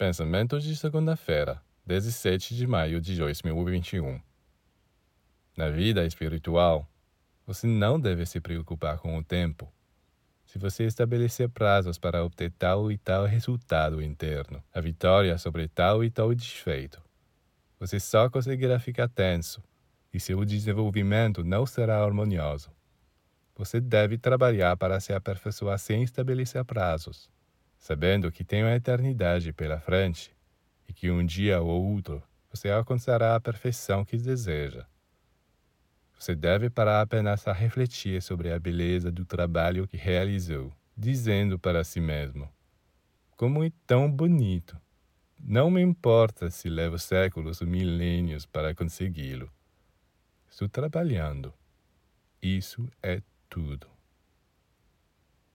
Pensamento de segunda-feira, 17 de maio de 2021. Na vida espiritual, você não deve se preocupar com o tempo. Se você estabelecer prazos para obter tal e tal resultado interno, a vitória sobre tal e tal desfeito, você só conseguirá ficar tenso e seu desenvolvimento não será harmonioso. Você deve trabalhar para se aperfeiçoar sem estabelecer prazos sabendo que tem uma eternidade pela frente e que um dia ou outro você alcançará a perfeição que deseja. Você deve parar apenas a refletir sobre a beleza do trabalho que realizou, dizendo para si mesmo: Como é tão bonito! Não me importa se leva séculos ou milênios para consegui-lo. Estou trabalhando. Isso é tudo.